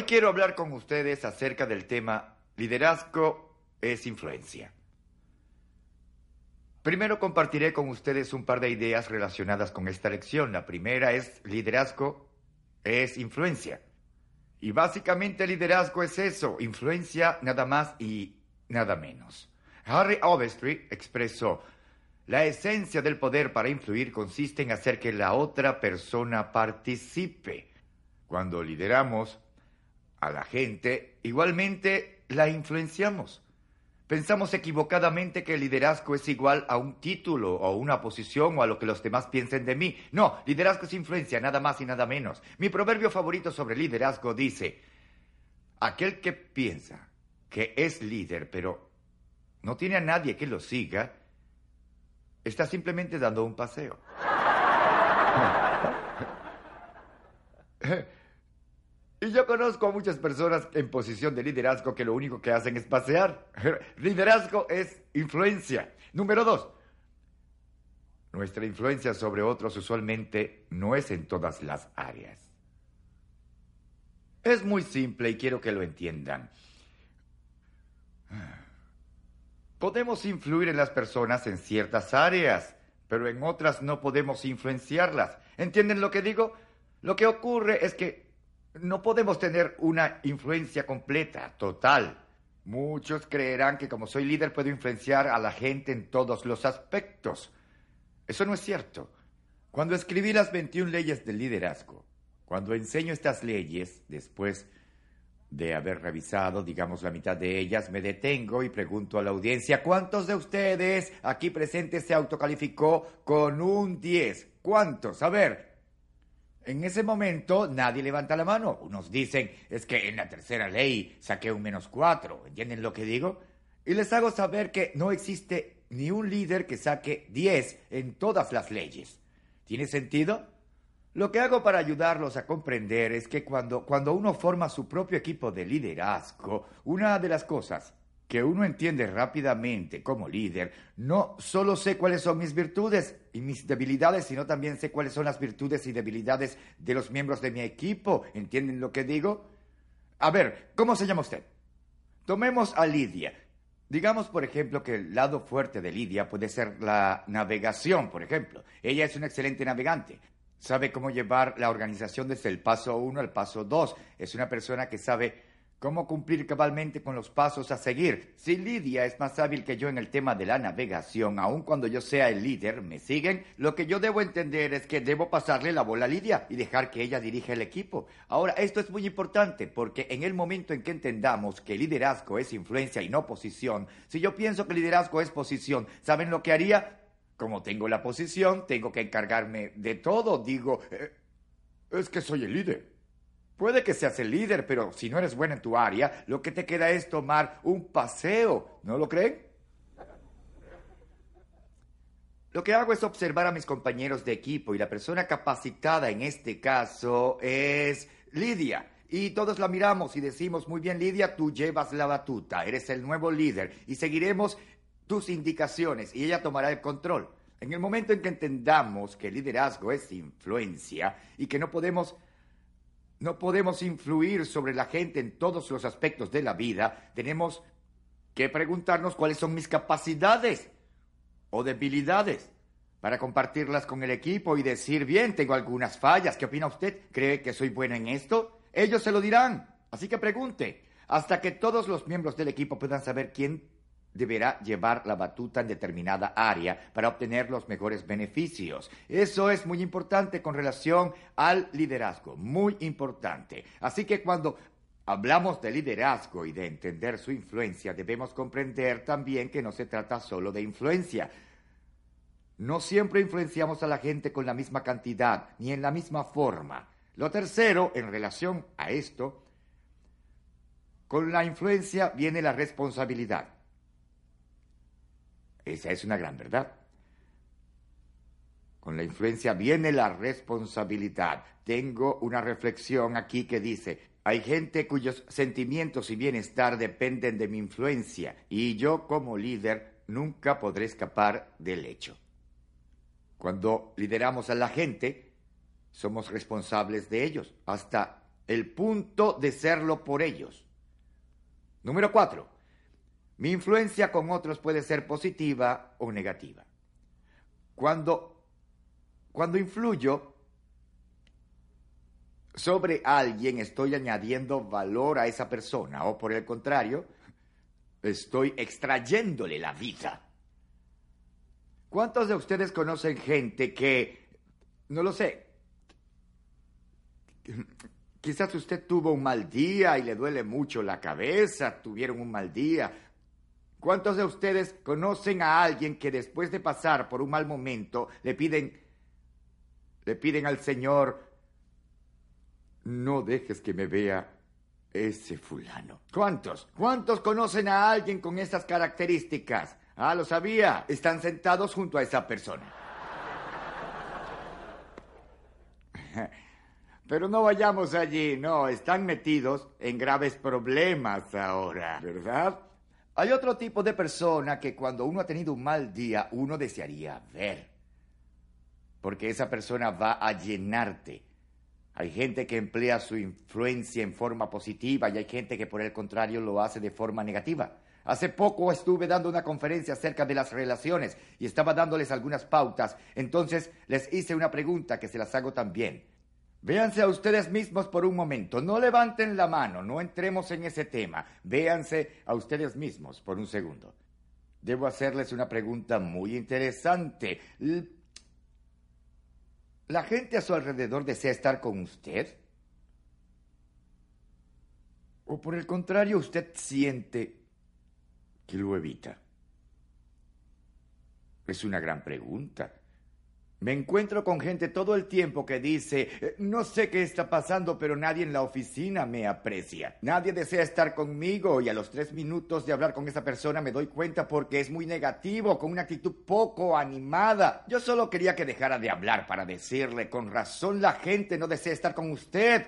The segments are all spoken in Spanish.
Hoy quiero hablar con ustedes acerca del tema liderazgo es influencia. Primero compartiré con ustedes un par de ideas relacionadas con esta lección. La primera es liderazgo es influencia. Y básicamente liderazgo es eso, influencia nada más y nada menos. Harry Overstreet expresó, la esencia del poder para influir consiste en hacer que la otra persona participe. Cuando lideramos a la gente, igualmente la influenciamos. Pensamos equivocadamente que el liderazgo es igual a un título o una posición o a lo que los demás piensen de mí. No, liderazgo es influencia, nada más y nada menos. Mi proverbio favorito sobre liderazgo dice, aquel que piensa que es líder pero no tiene a nadie que lo siga, está simplemente dando un paseo. Y yo conozco a muchas personas en posición de liderazgo que lo único que hacen es pasear. Liderazgo es influencia. Número dos, nuestra influencia sobre otros usualmente no es en todas las áreas. Es muy simple y quiero que lo entiendan. Podemos influir en las personas en ciertas áreas, pero en otras no podemos influenciarlas. ¿Entienden lo que digo? Lo que ocurre es que no podemos tener una influencia completa, total. Muchos creerán que como soy líder puedo influenciar a la gente en todos los aspectos. Eso no es cierto. Cuando escribí las 21 leyes del liderazgo, cuando enseño estas leyes, después de haber revisado, digamos, la mitad de ellas, me detengo y pregunto a la audiencia, ¿cuántos de ustedes aquí presentes se autocalificó con un 10? ¿Cuántos? A ver, en ese momento nadie levanta la mano. Unos dicen, es que en la tercera ley saqué un menos cuatro. ¿Entienden lo que digo? Y les hago saber que no existe ni un líder que saque diez en todas las leyes. ¿Tiene sentido? Lo que hago para ayudarlos a comprender es que cuando, cuando uno forma su propio equipo de liderazgo, una de las cosas que uno entiende rápidamente como líder, no solo sé cuáles son mis virtudes y mis debilidades, sino también sé cuáles son las virtudes y debilidades de los miembros de mi equipo. ¿Entienden lo que digo? A ver, ¿cómo se llama usted? Tomemos a Lidia. Digamos, por ejemplo, que el lado fuerte de Lidia puede ser la navegación, por ejemplo. Ella es una excelente navegante. Sabe cómo llevar la organización desde el paso 1 al paso 2. Es una persona que sabe cómo cumplir cabalmente con los pasos a seguir. Si Lidia es más hábil que yo en el tema de la navegación, aun cuando yo sea el líder, ¿me siguen? Lo que yo debo entender es que debo pasarle la bola a Lidia y dejar que ella dirija el equipo. Ahora, esto es muy importante porque en el momento en que entendamos que liderazgo es influencia y no posición, si yo pienso que liderazgo es posición, ¿saben lo que haría? Como tengo la posición, tengo que encargarme de todo. Digo, eh, es que soy el líder. Puede que seas el líder, pero si no eres bueno en tu área, lo que te queda es tomar un paseo. ¿No lo creen? Lo que hago es observar a mis compañeros de equipo y la persona capacitada en este caso es Lidia. Y todos la miramos y decimos, muy bien Lidia, tú llevas la batuta, eres el nuevo líder y seguiremos tus indicaciones y ella tomará el control. En el momento en que entendamos que el liderazgo es influencia y que no podemos no podemos influir sobre la gente en todos los aspectos de la vida. Tenemos que preguntarnos cuáles son mis capacidades o debilidades para compartirlas con el equipo y decir, bien, tengo algunas fallas. ¿Qué opina usted? ¿Cree que soy buena en esto? Ellos se lo dirán. Así que pregunte, hasta que todos los miembros del equipo puedan saber quién deberá llevar la batuta en determinada área para obtener los mejores beneficios. Eso es muy importante con relación al liderazgo, muy importante. Así que cuando hablamos de liderazgo y de entender su influencia, debemos comprender también que no se trata solo de influencia. No siempre influenciamos a la gente con la misma cantidad ni en la misma forma. Lo tercero, en relación a esto, con la influencia viene la responsabilidad. Esa es una gran verdad. Con la influencia viene la responsabilidad. Tengo una reflexión aquí que dice, hay gente cuyos sentimientos y bienestar dependen de mi influencia y yo como líder nunca podré escapar del hecho. Cuando lideramos a la gente, somos responsables de ellos, hasta el punto de serlo por ellos. Número cuatro, mi influencia con otros puede ser positiva o negativa. Cuando, cuando influyo sobre alguien, estoy añadiendo valor a esa persona, o por el contrario, estoy extrayéndole la vida. ¿Cuántos de ustedes conocen gente que, no lo sé, quizás usted tuvo un mal día y le duele mucho la cabeza, tuvieron un mal día? ¿Cuántos de ustedes conocen a alguien que después de pasar por un mal momento le piden, le piden al Señor, no dejes que me vea ese fulano? ¿Cuántos? ¿Cuántos conocen a alguien con esas características? Ah, lo sabía. Están sentados junto a esa persona. Pero no vayamos allí, no, están metidos en graves problemas ahora, ¿verdad? Hay otro tipo de persona que cuando uno ha tenido un mal día, uno desearía ver. Porque esa persona va a llenarte. Hay gente que emplea su influencia en forma positiva y hay gente que por el contrario lo hace de forma negativa. Hace poco estuve dando una conferencia acerca de las relaciones y estaba dándoles algunas pautas. Entonces les hice una pregunta que se las hago también. Véanse a ustedes mismos por un momento. No levanten la mano, no entremos en ese tema. Véanse a ustedes mismos por un segundo. Debo hacerles una pregunta muy interesante. ¿La gente a su alrededor desea estar con usted? ¿O por el contrario usted siente que lo evita? Es una gran pregunta. Me encuentro con gente todo el tiempo que dice, eh, no sé qué está pasando, pero nadie en la oficina me aprecia. Nadie desea estar conmigo y a los tres minutos de hablar con esa persona me doy cuenta porque es muy negativo, con una actitud poco animada. Yo solo quería que dejara de hablar para decirle, con razón la gente no desea estar con usted.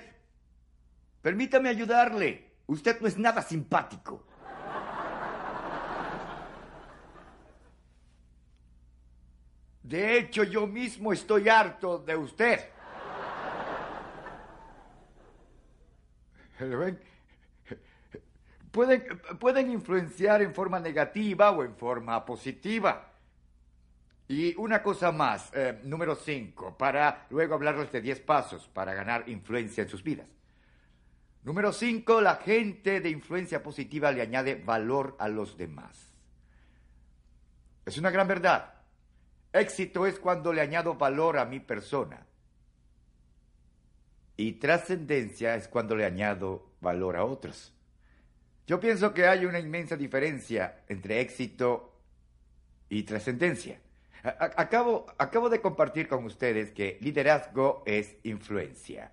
Permítame ayudarle. Usted no es nada simpático. De hecho, yo mismo estoy harto de usted. Pueden, pueden influenciar en forma negativa o en forma positiva. Y una cosa más, eh, número 5, para luego hablarles de 10 pasos para ganar influencia en sus vidas. Número 5, la gente de influencia positiva le añade valor a los demás. Es una gran verdad. Éxito es cuando le añado valor a mi persona. Y trascendencia es cuando le añado valor a otros. Yo pienso que hay una inmensa diferencia entre éxito y trascendencia. Acabo, acabo de compartir con ustedes que liderazgo es influencia.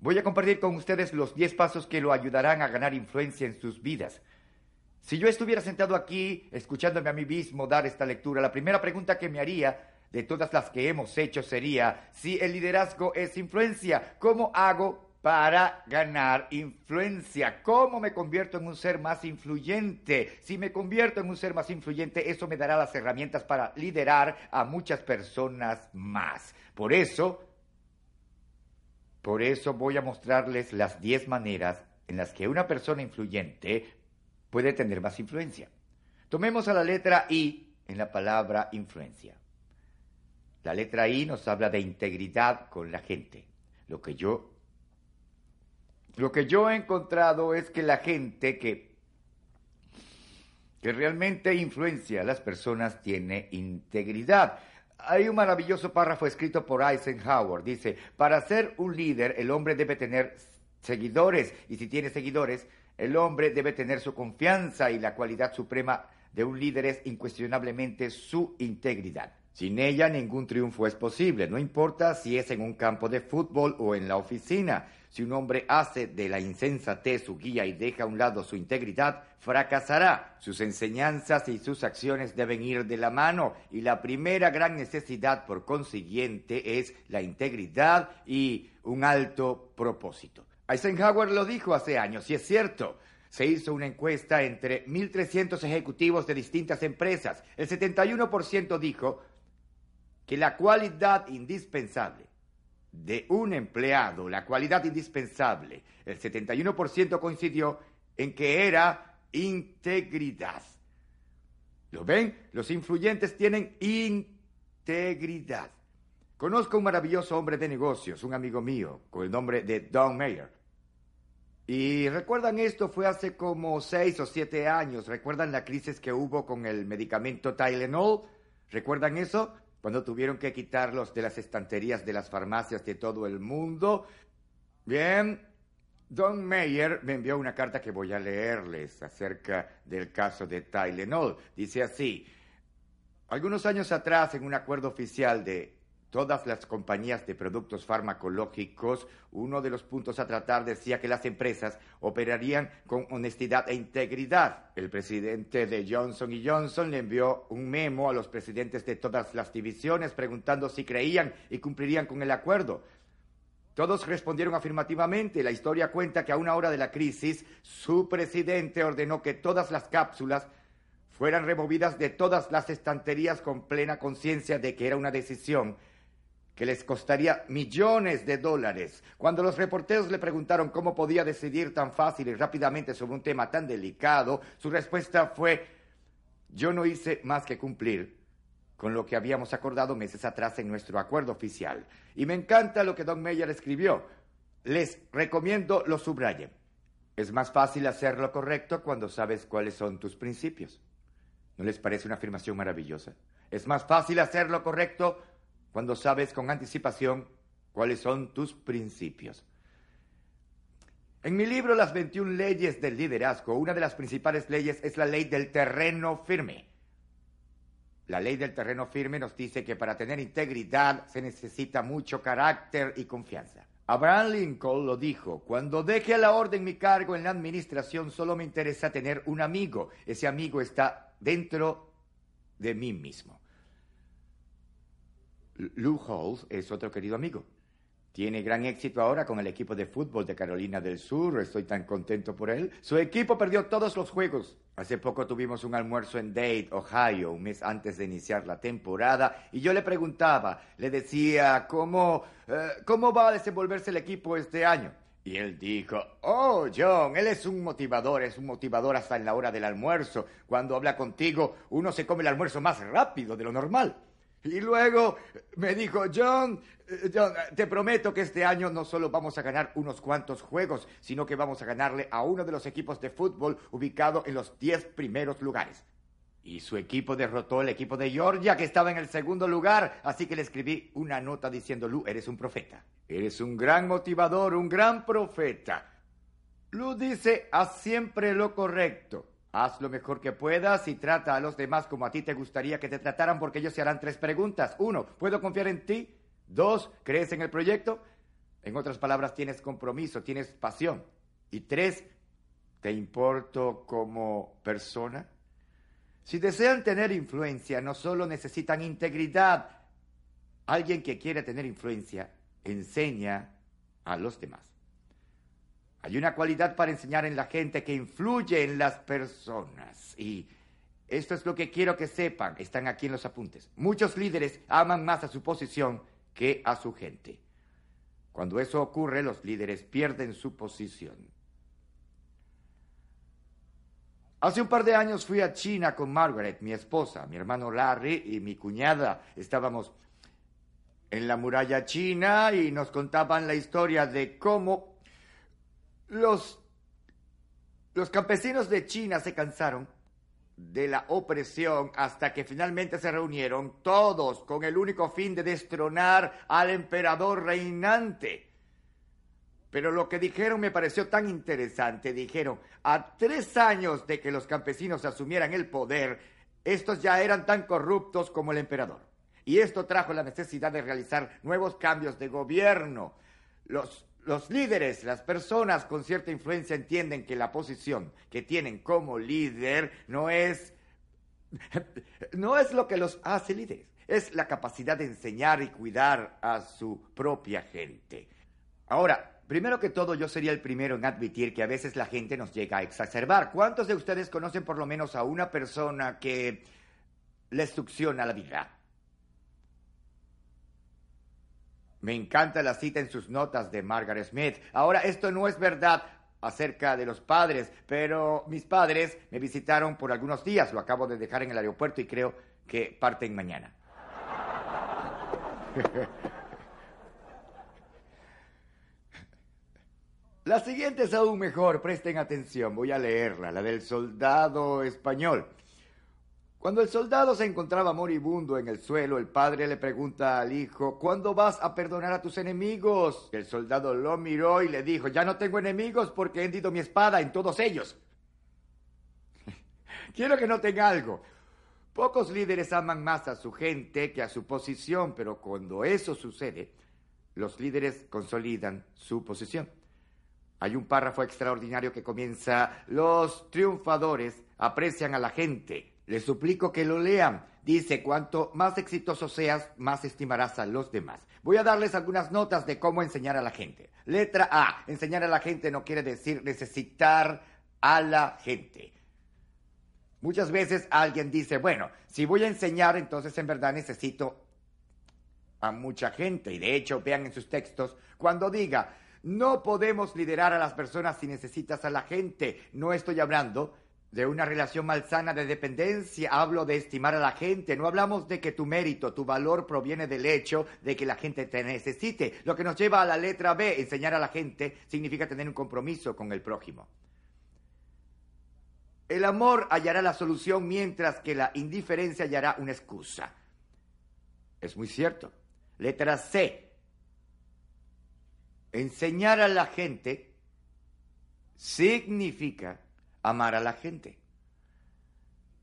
Voy a compartir con ustedes los 10 pasos que lo ayudarán a ganar influencia en sus vidas. Si yo estuviera sentado aquí escuchándome a mí mismo dar esta lectura, la primera pregunta que me haría de todas las que hemos hecho sería, si el liderazgo es influencia, ¿cómo hago para ganar influencia? ¿Cómo me convierto en un ser más influyente? Si me convierto en un ser más influyente, eso me dará las herramientas para liderar a muchas personas más. Por eso, por eso voy a mostrarles las 10 maneras en las que una persona influyente puede tener más influencia. Tomemos a la letra I en la palabra influencia. La letra I nos habla de integridad con la gente. Lo que yo lo que yo he encontrado es que la gente que que realmente influencia a las personas tiene integridad. Hay un maravilloso párrafo escrito por Eisenhower. Dice, para ser un líder el hombre debe tener seguidores y si tiene seguidores el hombre debe tener su confianza y la cualidad suprema de un líder es incuestionablemente su integridad. Sin ella ningún triunfo es posible, no importa si es en un campo de fútbol o en la oficina. Si un hombre hace de la insensatez su guía y deja a un lado su integridad, fracasará. Sus enseñanzas y sus acciones deben ir de la mano y la primera gran necesidad por consiguiente es la integridad y un alto propósito. Eisenhower lo dijo hace años y es cierto. Se hizo una encuesta entre 1.300 ejecutivos de distintas empresas. El 71% dijo que la cualidad indispensable de un empleado, la cualidad indispensable. El 71% coincidió en que era integridad. ¿Lo ven? Los influyentes tienen integridad. Conozco un maravilloso hombre de negocios, un amigo mío, con el nombre de Don Mayer. Y recuerdan esto, fue hace como seis o siete años. ¿Recuerdan la crisis que hubo con el medicamento Tylenol? ¿Recuerdan eso? Cuando tuvieron que quitarlos de las estanterías de las farmacias de todo el mundo. Bien, Don Mayer me envió una carta que voy a leerles acerca del caso de Tylenol. Dice así, algunos años atrás, en un acuerdo oficial de todas las compañías de productos farmacológicos, uno de los puntos a tratar decía que las empresas operarían con honestidad e integridad. El presidente de Johnson Johnson le envió un memo a los presidentes de todas las divisiones preguntando si creían y cumplirían con el acuerdo. Todos respondieron afirmativamente. La historia cuenta que a una hora de la crisis, su presidente ordenó que todas las cápsulas fueran removidas de todas las estanterías con plena conciencia de que era una decisión que les costaría millones de dólares. Cuando los reporteros le preguntaron cómo podía decidir tan fácil y rápidamente sobre un tema tan delicado, su respuesta fue, yo no hice más que cumplir con lo que habíamos acordado meses atrás en nuestro acuerdo oficial. Y me encanta lo que Don Meyer escribió. Les recomiendo lo subrayen. Es más fácil hacer lo correcto cuando sabes cuáles son tus principios. ¿No les parece una afirmación maravillosa? Es más fácil hacer lo correcto cuando sabes con anticipación cuáles son tus principios. En mi libro Las 21 leyes del liderazgo, una de las principales leyes es la ley del terreno firme. La ley del terreno firme nos dice que para tener integridad se necesita mucho carácter y confianza. Abraham Lincoln lo dijo, cuando deje a la orden mi cargo en la administración solo me interesa tener un amigo. Ese amigo está dentro de mí mismo. Lou Halls es otro querido amigo. Tiene gran éxito ahora con el equipo de fútbol de Carolina del Sur. Estoy tan contento por él. Su equipo perdió todos los juegos. Hace poco tuvimos un almuerzo en Dade, Ohio, un mes antes de iniciar la temporada, y yo le preguntaba, le decía, ¿cómo, eh, cómo va a desenvolverse el equipo este año? Y él dijo, oh, John, él es un motivador, es un motivador hasta en la hora del almuerzo. Cuando habla contigo, uno se come el almuerzo más rápido de lo normal. Y luego me dijo, John, eh, John, te prometo que este año no solo vamos a ganar unos cuantos juegos, sino que vamos a ganarle a uno de los equipos de fútbol ubicado en los diez primeros lugares. Y su equipo derrotó al equipo de Georgia, que estaba en el segundo lugar, así que le escribí una nota diciendo, Lu, eres un profeta. Eres un gran motivador, un gran profeta. Lu dice, haz siempre lo correcto. Haz lo mejor que puedas y trata a los demás como a ti te gustaría que te trataran porque ellos se harán tres preguntas. Uno, ¿puedo confiar en ti? Dos, ¿crees en el proyecto? En otras palabras, tienes compromiso, tienes pasión. Y tres, ¿te importo como persona? Si desean tener influencia, no solo necesitan integridad. Alguien que quiere tener influencia enseña a los demás. Hay una cualidad para enseñar en la gente que influye en las personas. Y esto es lo que quiero que sepan. Están aquí en los apuntes. Muchos líderes aman más a su posición que a su gente. Cuando eso ocurre, los líderes pierden su posición. Hace un par de años fui a China con Margaret, mi esposa, mi hermano Larry y mi cuñada. Estábamos en la muralla china y nos contaban la historia de cómo los, los campesinos de China se cansaron de la opresión hasta que finalmente se reunieron todos con el único fin de destronar al emperador reinante. Pero lo que dijeron me pareció tan interesante. Dijeron, a tres años de que los campesinos asumieran el poder, estos ya eran tan corruptos como el emperador. Y esto trajo la necesidad de realizar nuevos cambios de gobierno. Los los líderes, las personas con cierta influencia entienden que la posición que tienen como líder no es, no es lo que los hace líderes, es la capacidad de enseñar y cuidar a su propia gente. Ahora, primero que todo, yo sería el primero en admitir que a veces la gente nos llega a exacerbar. ¿Cuántos de ustedes conocen por lo menos a una persona que les succiona la vida? Me encanta la cita en sus notas de Margaret Smith. Ahora, esto no es verdad acerca de los padres, pero mis padres me visitaron por algunos días. Lo acabo de dejar en el aeropuerto y creo que parten mañana. La siguiente es aún mejor, presten atención, voy a leerla, la del soldado español. Cuando el soldado se encontraba moribundo en el suelo, el padre le pregunta al hijo, ¿cuándo vas a perdonar a tus enemigos? El soldado lo miró y le dijo, ya no tengo enemigos porque he hendido mi espada en todos ellos. Quiero que noten algo. Pocos líderes aman más a su gente que a su posición, pero cuando eso sucede, los líderes consolidan su posición. Hay un párrafo extraordinario que comienza, los triunfadores aprecian a la gente. Les suplico que lo lean. Dice, cuanto más exitoso seas, más estimarás a los demás. Voy a darles algunas notas de cómo enseñar a la gente. Letra A, enseñar a la gente no quiere decir necesitar a la gente. Muchas veces alguien dice, bueno, si voy a enseñar, entonces en verdad necesito a mucha gente. Y de hecho, vean en sus textos, cuando diga, no podemos liderar a las personas si necesitas a la gente. No estoy hablando de una relación malsana de dependencia, hablo de estimar a la gente, no hablamos de que tu mérito, tu valor proviene del hecho de que la gente te necesite. Lo que nos lleva a la letra B, enseñar a la gente, significa tener un compromiso con el prójimo. El amor hallará la solución mientras que la indiferencia hallará una excusa. Es muy cierto. Letra C, enseñar a la gente significa amar a la gente.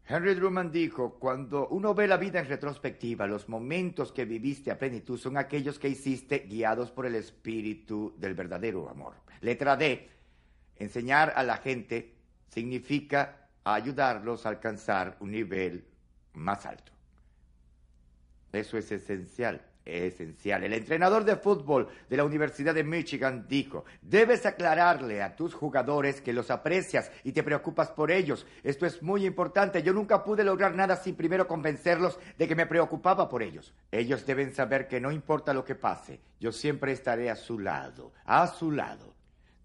Henry Truman dijo, cuando uno ve la vida en retrospectiva, los momentos que viviste a plenitud son aquellos que hiciste guiados por el espíritu del verdadero amor. Letra D, enseñar a la gente significa ayudarlos a alcanzar un nivel más alto. Eso es esencial esencial. El entrenador de fútbol de la Universidad de Michigan dijo, debes aclararle a tus jugadores que los aprecias y te preocupas por ellos. Esto es muy importante. Yo nunca pude lograr nada sin primero convencerlos de que me preocupaba por ellos. Ellos deben saber que no importa lo que pase, yo siempre estaré a su lado, a su lado.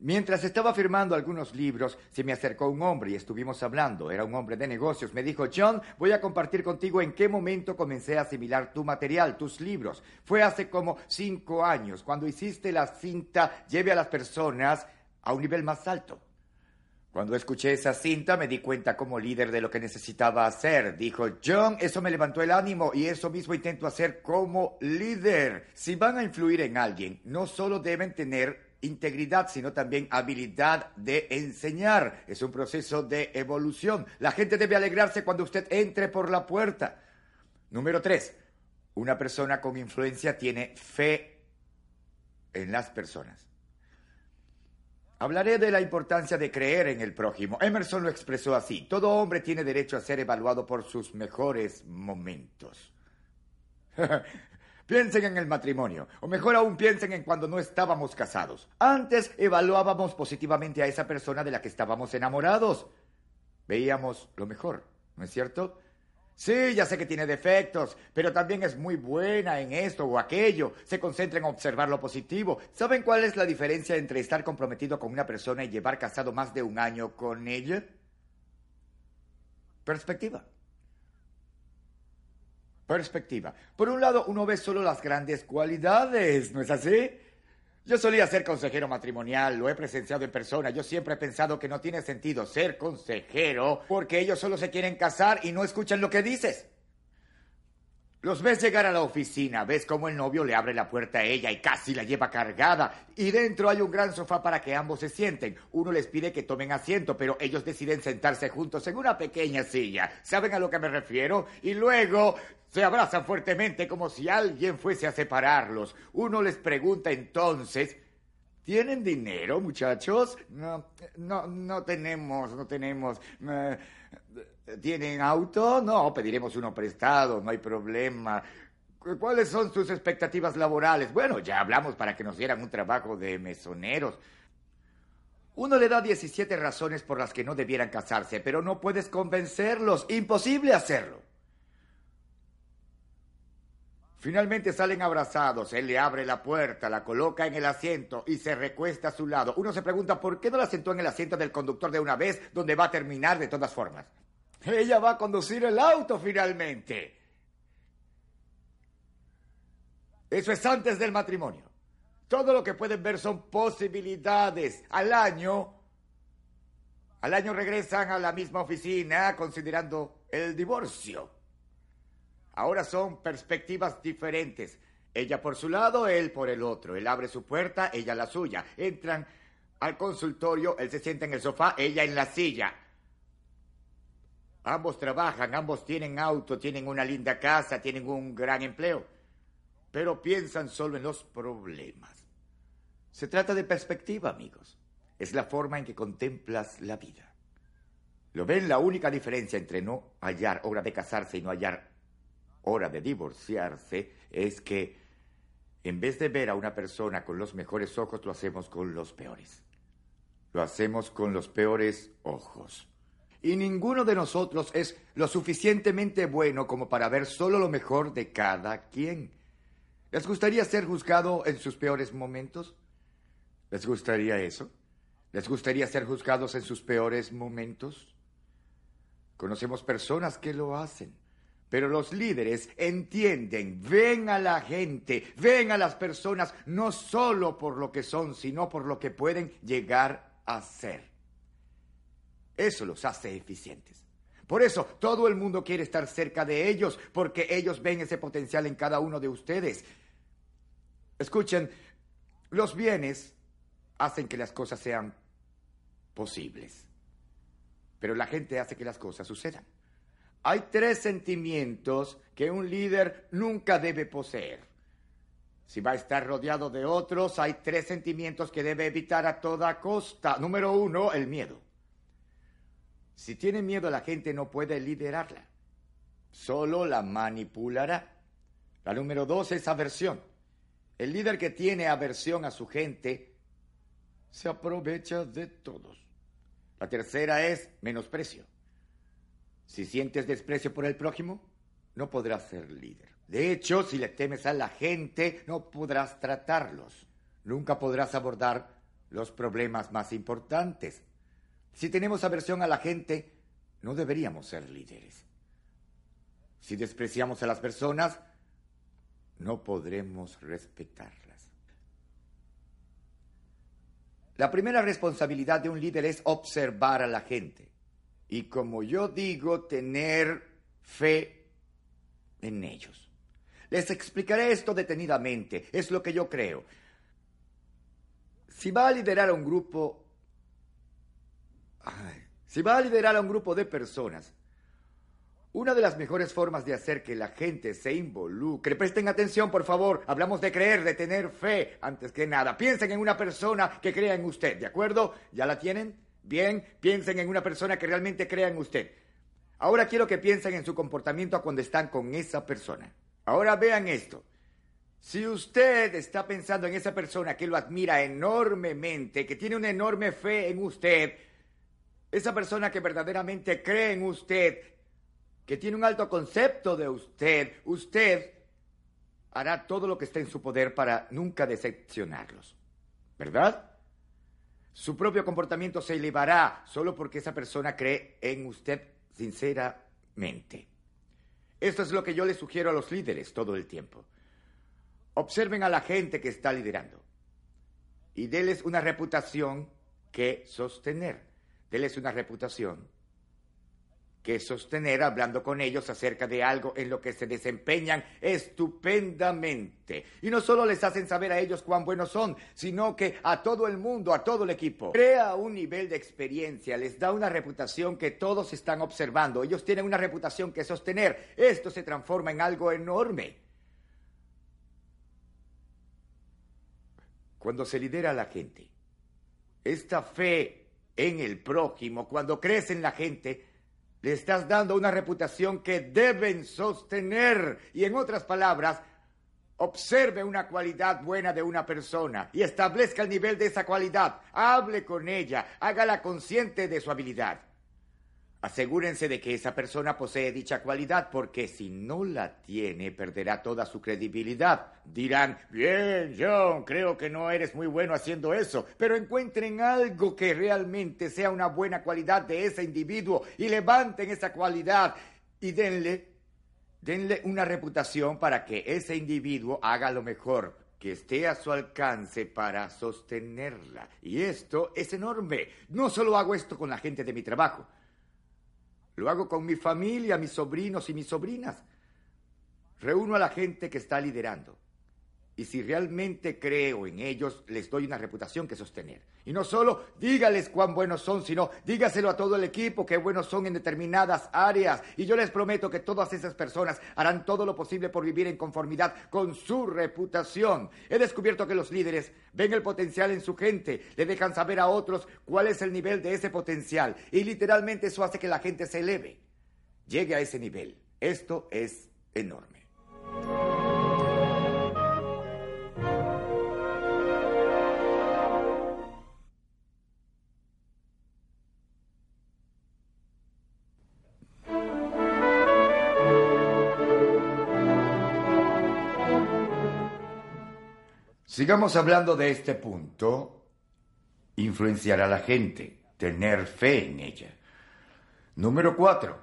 Mientras estaba firmando algunos libros, se me acercó un hombre y estuvimos hablando. Era un hombre de negocios. Me dijo, John, voy a compartir contigo en qué momento comencé a asimilar tu material, tus libros. Fue hace como cinco años, cuando hiciste la cinta Lleve a las personas a un nivel más alto. Cuando escuché esa cinta me di cuenta como líder de lo que necesitaba hacer. Dijo, John, eso me levantó el ánimo y eso mismo intento hacer como líder. Si van a influir en alguien, no solo deben tener integridad, sino también habilidad de enseñar. Es un proceso de evolución. La gente debe alegrarse cuando usted entre por la puerta. Número tres, una persona con influencia tiene fe en las personas. Hablaré de la importancia de creer en el prójimo. Emerson lo expresó así. Todo hombre tiene derecho a ser evaluado por sus mejores momentos. Piensen en el matrimonio, o mejor aún piensen en cuando no estábamos casados. Antes evaluábamos positivamente a esa persona de la que estábamos enamorados. Veíamos lo mejor, ¿no es cierto? Sí, ya sé que tiene defectos, pero también es muy buena en esto o aquello. Se concentra en observar lo positivo. ¿Saben cuál es la diferencia entre estar comprometido con una persona y llevar casado más de un año con ella? Perspectiva perspectiva. Por un lado, uno ve solo las grandes cualidades, ¿no es así? Yo solía ser consejero matrimonial, lo he presenciado en persona. Yo siempre he pensado que no tiene sentido ser consejero porque ellos solo se quieren casar y no escuchan lo que dices. Los ves llegar a la oficina, ves cómo el novio le abre la puerta a ella y casi la lleva cargada. Y dentro hay un gran sofá para que ambos se sienten. Uno les pide que tomen asiento, pero ellos deciden sentarse juntos en una pequeña silla. ¿Saben a lo que me refiero? Y luego se abrazan fuertemente como si alguien fuese a separarlos. Uno les pregunta entonces, ¿tienen dinero, muchachos? No, no, no tenemos, no tenemos. Eh, ¿Tienen auto? No, pediremos uno prestado, no hay problema. ¿Cuáles son sus expectativas laborales? Bueno, ya hablamos para que nos dieran un trabajo de mesoneros. Uno le da 17 razones por las que no debieran casarse, pero no puedes convencerlos. Imposible hacerlo. Finalmente salen abrazados, él le abre la puerta, la coloca en el asiento y se recuesta a su lado. Uno se pregunta por qué no la sentó en el asiento del conductor de una vez, donde va a terminar de todas formas. Ella va a conducir el auto finalmente. Eso es antes del matrimonio. Todo lo que pueden ver son posibilidades. Al año, al año regresan a la misma oficina considerando el divorcio. Ahora son perspectivas diferentes. Ella por su lado, él por el otro. Él abre su puerta, ella la suya. Entran al consultorio, él se sienta en el sofá, ella en la silla. Ambos trabajan, ambos tienen auto, tienen una linda casa, tienen un gran empleo, pero piensan solo en los problemas. Se trata de perspectiva, amigos. Es la forma en que contemplas la vida. ¿Lo ven? La única diferencia entre no hallar hora de casarse y no hallar hora de divorciarse es que en vez de ver a una persona con los mejores ojos, lo hacemos con los peores. Lo hacemos con los peores ojos. Y ninguno de nosotros es lo suficientemente bueno como para ver solo lo mejor de cada quien. ¿Les gustaría ser juzgado en sus peores momentos? ¿Les gustaría eso? ¿Les gustaría ser juzgados en sus peores momentos? Conocemos personas que lo hacen. Pero los líderes entienden, ven a la gente, ven a las personas no solo por lo que son, sino por lo que pueden llegar a ser. Eso los hace eficientes. Por eso todo el mundo quiere estar cerca de ellos, porque ellos ven ese potencial en cada uno de ustedes. Escuchen, los bienes hacen que las cosas sean posibles, pero la gente hace que las cosas sucedan. Hay tres sentimientos que un líder nunca debe poseer. Si va a estar rodeado de otros, hay tres sentimientos que debe evitar a toda costa. Número uno, el miedo. Si tiene miedo, la gente no puede liderarla. Solo la manipulará. La número dos es aversión. El líder que tiene aversión a su gente se aprovecha de todos. La tercera es menosprecio. Si sientes desprecio por el prójimo, no podrás ser líder. De hecho, si le temes a la gente, no podrás tratarlos. Nunca podrás abordar los problemas más importantes. Si tenemos aversión a la gente, no deberíamos ser líderes. Si despreciamos a las personas, no podremos respetarlas. La primera responsabilidad de un líder es observar a la gente y como yo digo, tener fe en ellos. Les explicaré esto detenidamente, es lo que yo creo. Si va a liderar a un grupo, si va a liderar a un grupo de personas, una de las mejores formas de hacer que la gente se involucre, presten atención por favor, hablamos de creer, de tener fe antes que nada. Piensen en una persona que crea en usted, ¿de acuerdo? ¿Ya la tienen? Bien, piensen en una persona que realmente crea en usted. Ahora quiero que piensen en su comportamiento cuando están con esa persona. Ahora vean esto. Si usted está pensando en esa persona que lo admira enormemente, que tiene una enorme fe en usted, esa persona que verdaderamente cree en usted, que tiene un alto concepto de usted, usted hará todo lo que esté en su poder para nunca decepcionarlos. ¿Verdad? Su propio comportamiento se elevará solo porque esa persona cree en usted sinceramente. Esto es lo que yo le sugiero a los líderes todo el tiempo. Observen a la gente que está liderando y déles una reputación que sostener. Deles una reputación que sostener hablando con ellos acerca de algo en lo que se desempeñan estupendamente. Y no solo les hacen saber a ellos cuán buenos son, sino que a todo el mundo, a todo el equipo. Crea un nivel de experiencia, les da una reputación que todos están observando. Ellos tienen una reputación que sostener. Esto se transforma en algo enorme. Cuando se lidera a la gente, esta fe en el prójimo, cuando crece en la gente, le estás dando una reputación que deben sostener. Y en otras palabras, observe una cualidad buena de una persona y establezca el nivel de esa cualidad. Hable con ella, hágala consciente de su habilidad. Asegúrense de que esa persona posee dicha cualidad, porque si no la tiene, perderá toda su credibilidad. Dirán, bien, John, creo que no eres muy bueno haciendo eso, pero encuentren algo que realmente sea una buena cualidad de ese individuo y levanten esa cualidad y denle, denle una reputación para que ese individuo haga lo mejor que esté a su alcance para sostenerla. Y esto es enorme. No solo hago esto con la gente de mi trabajo. Lo hago con mi familia, mis sobrinos y mis sobrinas. Reúno a la gente que está liderando. Y si realmente creo en ellos, les doy una reputación que sostener. Y no solo dígales cuán buenos son, sino dígaselo a todo el equipo qué buenos son en determinadas áreas. Y yo les prometo que todas esas personas harán todo lo posible por vivir en conformidad con su reputación. He descubierto que los líderes ven el potencial en su gente, le dejan saber a otros cuál es el nivel de ese potencial. Y literalmente eso hace que la gente se eleve, llegue a ese nivel. Esto es enorme. Sigamos hablando de este punto. Influenciar a la gente, tener fe en ella. Número cuatro.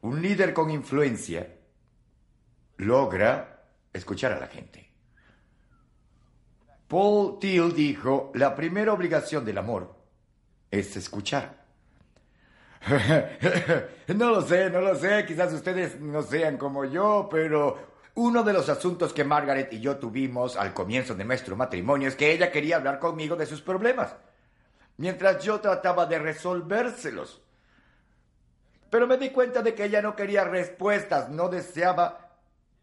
Un líder con influencia logra escuchar a la gente. Paul Thiel dijo, la primera obligación del amor es escuchar. no lo sé, no lo sé, quizás ustedes no sean como yo, pero uno de los asuntos que Margaret y yo tuvimos al comienzo de nuestro matrimonio es que ella quería hablar conmigo de sus problemas, mientras yo trataba de resolvérselos. Pero me di cuenta de que ella no quería respuestas, no deseaba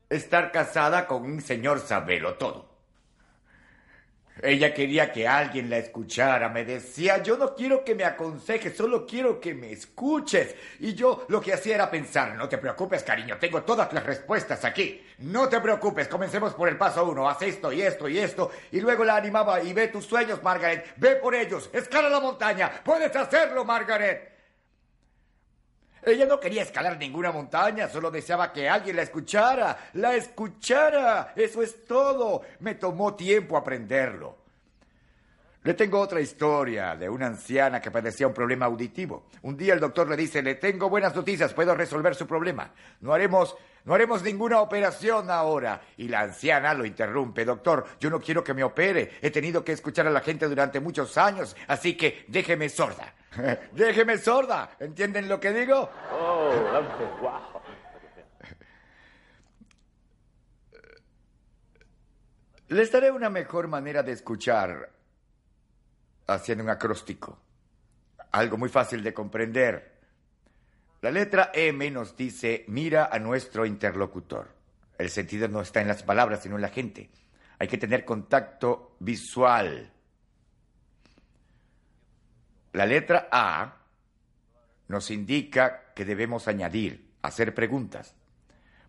estar casada con un señor sabelo todo. Ella quería que alguien la escuchara. Me decía, yo no quiero que me aconsejes, solo quiero que me escuches. Y yo lo que hacía era pensar, no te preocupes, cariño, tengo todas las respuestas aquí. No te preocupes, comencemos por el paso uno, haz esto y esto y esto. Y luego la animaba y ve tus sueños, Margaret, ve por ellos, escala la montaña, puedes hacerlo, Margaret. Ella no quería escalar ninguna montaña, solo deseaba que alguien la escuchara, la escuchara. Eso es todo. Me tomó tiempo aprenderlo. Le tengo otra historia de una anciana que padecía un problema auditivo. Un día el doctor le dice, le tengo buenas noticias, puedo resolver su problema. No haremos, no haremos ninguna operación ahora. Y la anciana lo interrumpe, doctor, yo no quiero que me opere. He tenido que escuchar a la gente durante muchos años, así que déjeme sorda. déjeme sorda. ¿Entienden lo que digo? Oh, wow. Les daré una mejor manera de escuchar haciendo un acróstico. Algo muy fácil de comprender. La letra M nos dice, mira a nuestro interlocutor. El sentido no está en las palabras, sino en la gente. Hay que tener contacto visual. La letra A nos indica que debemos añadir, hacer preguntas.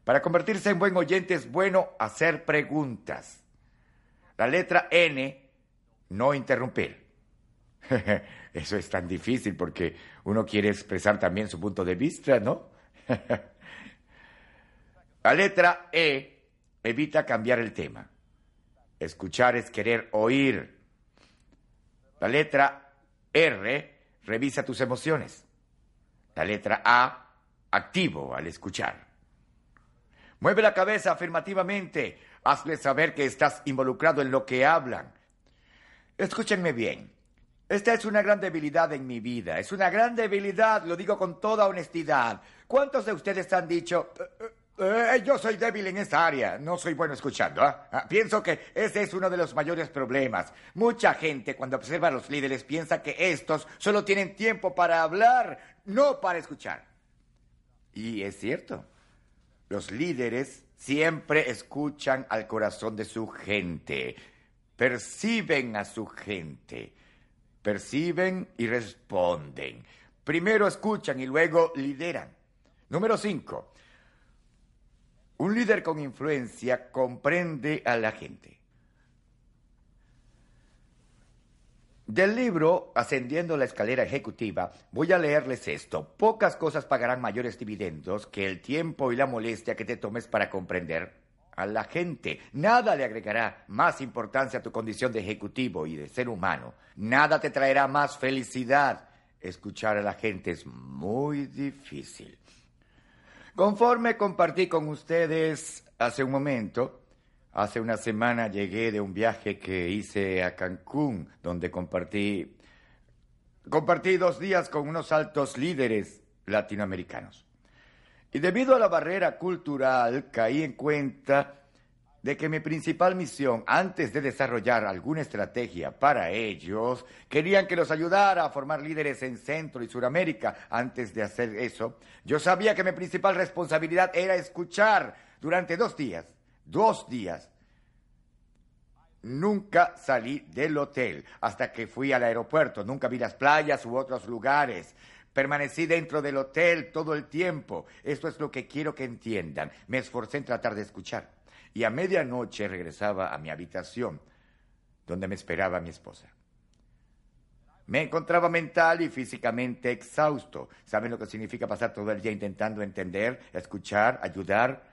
Para convertirse en buen oyente es bueno hacer preguntas. La letra N, no interrumpir. Eso es tan difícil porque uno quiere expresar también su punto de vista, ¿no? La letra E evita cambiar el tema. Escuchar es querer oír. La letra R revisa tus emociones. La letra A, activo al escuchar. Mueve la cabeza afirmativamente. Hazle saber que estás involucrado en lo que hablan. Escúchenme bien. Esta es una gran debilidad en mi vida. Es una gran debilidad, lo digo con toda honestidad. ¿Cuántos de ustedes han dicho, eh, eh, eh, yo soy débil en esta área, no soy bueno escuchando? ¿ah? Ah, pienso que ese es uno de los mayores problemas. Mucha gente cuando observa a los líderes piensa que estos solo tienen tiempo para hablar, no para escuchar. Y es cierto, los líderes siempre escuchan al corazón de su gente, perciben a su gente perciben y responden. Primero escuchan y luego lideran. Número cinco. Un líder con influencia comprende a la gente. Del libro Ascendiendo la escalera ejecutiva, voy a leerles esto. Pocas cosas pagarán mayores dividendos que el tiempo y la molestia que te tomes para comprender a la gente. Nada le agregará más importancia a tu condición de ejecutivo y de ser humano. Nada te traerá más felicidad. Escuchar a la gente es muy difícil. Conforme compartí con ustedes hace un momento, Hace una semana llegué de un viaje que hice a Cancún, donde compartí, compartí dos días con unos altos líderes latinoamericanos. Y debido a la barrera cultural, caí en cuenta de que mi principal misión, antes de desarrollar alguna estrategia para ellos, querían que los ayudara a formar líderes en Centro y Suramérica. Antes de hacer eso, yo sabía que mi principal responsabilidad era escuchar durante dos días dos días. Nunca salí del hotel hasta que fui al aeropuerto. Nunca vi las playas u otros lugares. Permanecí dentro del hotel todo el tiempo. Esto es lo que quiero que entiendan. Me esforcé en tratar de escuchar. Y a medianoche regresaba a mi habitación, donde me esperaba mi esposa. Me encontraba mental y físicamente exhausto. ¿Saben lo que significa pasar todo el día intentando entender, escuchar, ayudar,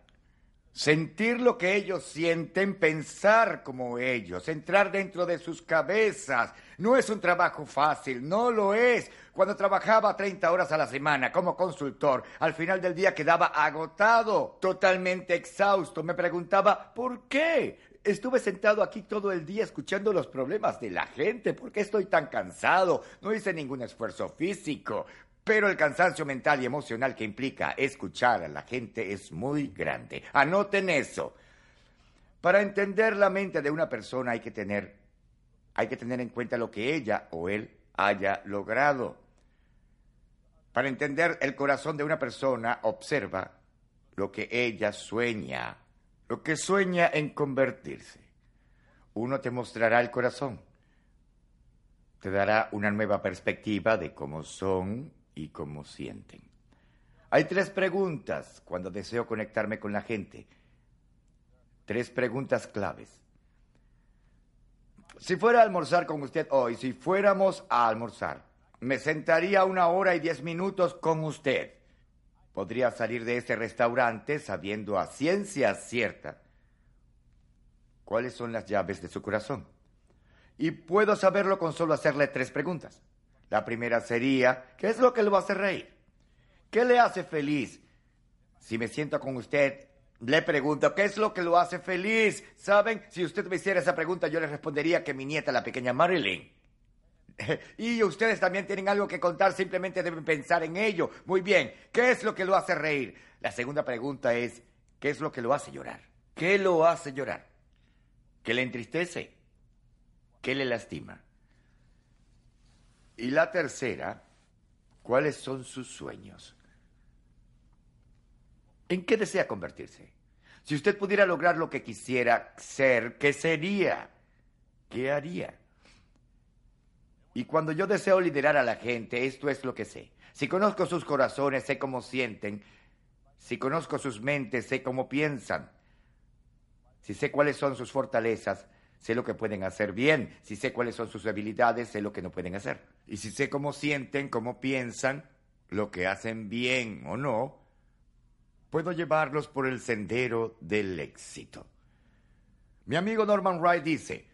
sentir lo que ellos sienten, pensar como ellos, entrar dentro de sus cabezas. No es un trabajo fácil, no lo es. Cuando trabajaba 30 horas a la semana como consultor, al final del día quedaba agotado, totalmente exhausto. Me preguntaba, ¿por qué? Estuve sentado aquí todo el día escuchando los problemas de la gente. ¿Por qué estoy tan cansado? No hice ningún esfuerzo físico. Pero el cansancio mental y emocional que implica escuchar a la gente es muy grande. Anoten eso. Para entender la mente de una persona hay que tener, hay que tener en cuenta lo que ella o él haya logrado. Para entender el corazón de una persona, observa lo que ella sueña, lo que sueña en convertirse. Uno te mostrará el corazón, te dará una nueva perspectiva de cómo son y cómo sienten. Hay tres preguntas cuando deseo conectarme con la gente. Tres preguntas claves. Si fuera a almorzar con usted hoy, si fuéramos a almorzar, me sentaría una hora y diez minutos con usted. Podría salir de ese restaurante sabiendo a ciencia cierta cuáles son las llaves de su corazón. Y puedo saberlo con solo hacerle tres preguntas. La primera sería, ¿qué es lo que lo hace reír? ¿Qué le hace feliz? Si me siento con usted, le pregunto, ¿qué es lo que lo hace feliz? ¿Saben? Si usted me hiciera esa pregunta, yo le respondería que mi nieta, la pequeña Marilyn. y ustedes también tienen algo que contar, simplemente deben pensar en ello. Muy bien, ¿qué es lo que lo hace reír? La segunda pregunta es, ¿qué es lo que lo hace llorar? ¿Qué lo hace llorar? ¿Qué le entristece? ¿Qué le lastima? Y la tercera, ¿cuáles son sus sueños? ¿En qué desea convertirse? Si usted pudiera lograr lo que quisiera ser, ¿qué sería? ¿Qué haría? Y cuando yo deseo liderar a la gente, esto es lo que sé. Si conozco sus corazones, sé cómo sienten. Si conozco sus mentes, sé cómo piensan. Si sé cuáles son sus fortalezas, sé lo que pueden hacer bien. Si sé cuáles son sus debilidades, sé lo que no pueden hacer. Y si sé cómo sienten, cómo piensan, lo que hacen bien o no, puedo llevarlos por el sendero del éxito. Mi amigo Norman Wright dice,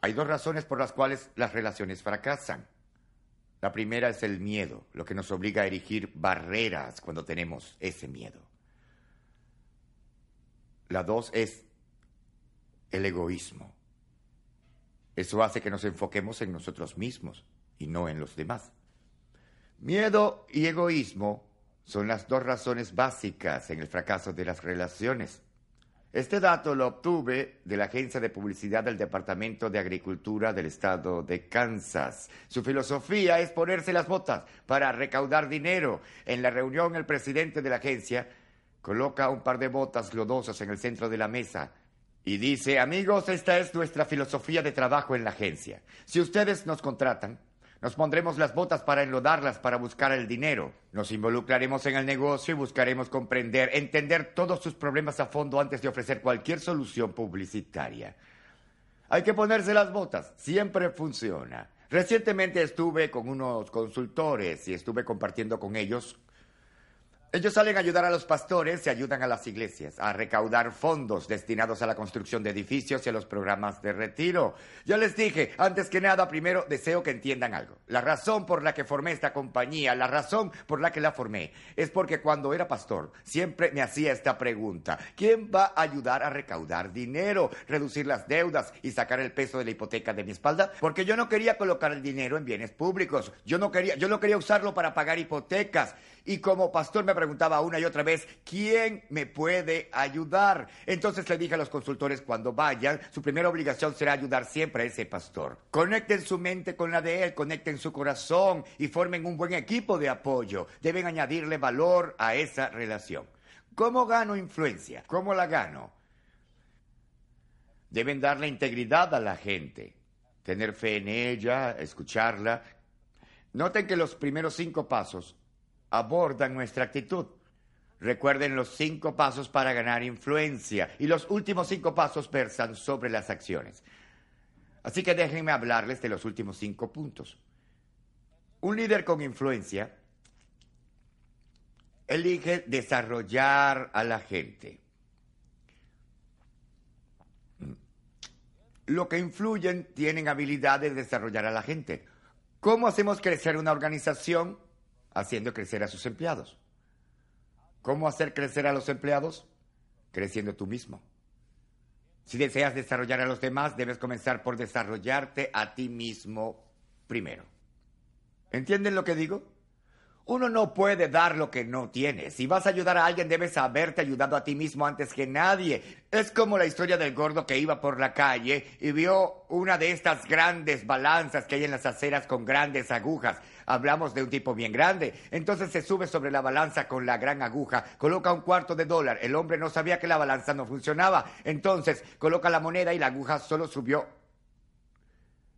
hay dos razones por las cuales las relaciones fracasan. La primera es el miedo, lo que nos obliga a erigir barreras cuando tenemos ese miedo. La dos es el egoísmo. Eso hace que nos enfoquemos en nosotros mismos y no en los demás. Miedo y egoísmo son las dos razones básicas en el fracaso de las relaciones. Este dato lo obtuve de la agencia de publicidad del Departamento de Agricultura del estado de Kansas. Su filosofía es ponerse las botas para recaudar dinero. En la reunión, el presidente de la agencia coloca un par de botas lodosas en el centro de la mesa y dice, amigos, esta es nuestra filosofía de trabajo en la agencia. Si ustedes nos contratan, nos pondremos las botas para enlodarlas para buscar el dinero. Nos involucraremos en el negocio y buscaremos comprender, entender todos sus problemas a fondo antes de ofrecer cualquier solución publicitaria. Hay que ponerse las botas, siempre funciona. Recientemente estuve con unos consultores y estuve compartiendo con ellos ellos salen a ayudar a los pastores y ayudan a las iglesias a recaudar fondos destinados a la construcción de edificios y a los programas de retiro. Ya les dije, antes que nada, primero deseo que entiendan algo. La razón por la que formé esta compañía, la razón por la que la formé, es porque cuando era pastor siempre me hacía esta pregunta. ¿Quién va a ayudar a recaudar dinero, reducir las deudas y sacar el peso de la hipoteca de mi espalda? Porque yo no quería colocar el dinero en bienes públicos. Yo no quería, yo no quería usarlo para pagar hipotecas. Y como pastor me preguntaba una y otra vez, ¿quién me puede ayudar? Entonces le dije a los consultores, cuando vayan, su primera obligación será ayudar siempre a ese pastor. Conecten su mente con la de él, conecten su corazón y formen un buen equipo de apoyo. Deben añadirle valor a esa relación. ¿Cómo gano influencia? ¿Cómo la gano? Deben darle integridad a la gente, tener fe en ella, escucharla. Noten que los primeros cinco pasos abordan nuestra actitud. Recuerden los cinco pasos para ganar influencia y los últimos cinco pasos versan sobre las acciones. Así que déjenme hablarles de los últimos cinco puntos. Un líder con influencia elige desarrollar a la gente. Lo que influyen tienen habilidad de desarrollar a la gente. ¿Cómo hacemos crecer una organización? Haciendo crecer a sus empleados. ¿Cómo hacer crecer a los empleados? Creciendo tú mismo. Si deseas desarrollar a los demás, debes comenzar por desarrollarte a ti mismo primero. ¿Entienden lo que digo? Uno no puede dar lo que no tiene. Si vas a ayudar a alguien, debes haberte ayudado a ti mismo antes que nadie. Es como la historia del gordo que iba por la calle y vio una de estas grandes balanzas que hay en las aceras con grandes agujas. Hablamos de un tipo bien grande. Entonces se sube sobre la balanza con la gran aguja, coloca un cuarto de dólar. El hombre no sabía que la balanza no funcionaba. Entonces coloca la moneda y la aguja solo subió